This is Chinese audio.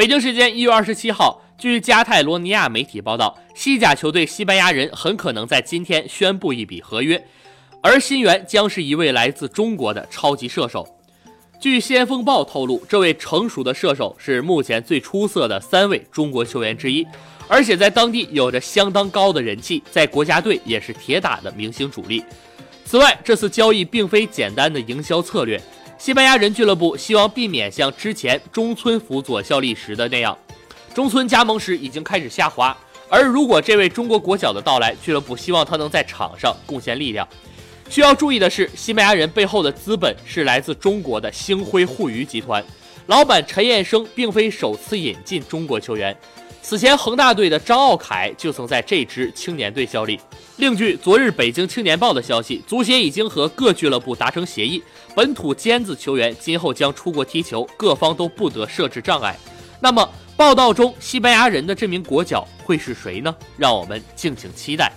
北京时间一月二十七号，据加泰罗尼亚媒体报道，西甲球队西班牙人很可能在今天宣布一笔合约，而新援将是一位来自中国的超级射手。据《先锋报》透露，这位成熟的射手是目前最出色的三位中国球员之一，而且在当地有着相当高的人气，在国家队也是铁打的明星主力。此外，这次交易并非简单的营销策略，西班牙人俱乐部希望避免像之前中村辅佐效力时的那样，中村加盟时已经开始下滑，而如果这位中国国脚的到来，俱乐部希望他能在场上贡献力量。需要注意的是，西班牙人背后的资本是来自中国的星辉互娱集团，老板陈彦生并非首次引进中国球员，此前恒大队的张奥凯就曾在这支青年队效力。另据昨日北京青年报的消息，足协已经和各俱乐部达成协议，本土尖子球员今后将出国踢球，各方都不得设置障碍。那么，报道中西班牙人的这名国脚会是谁呢？让我们敬请期待。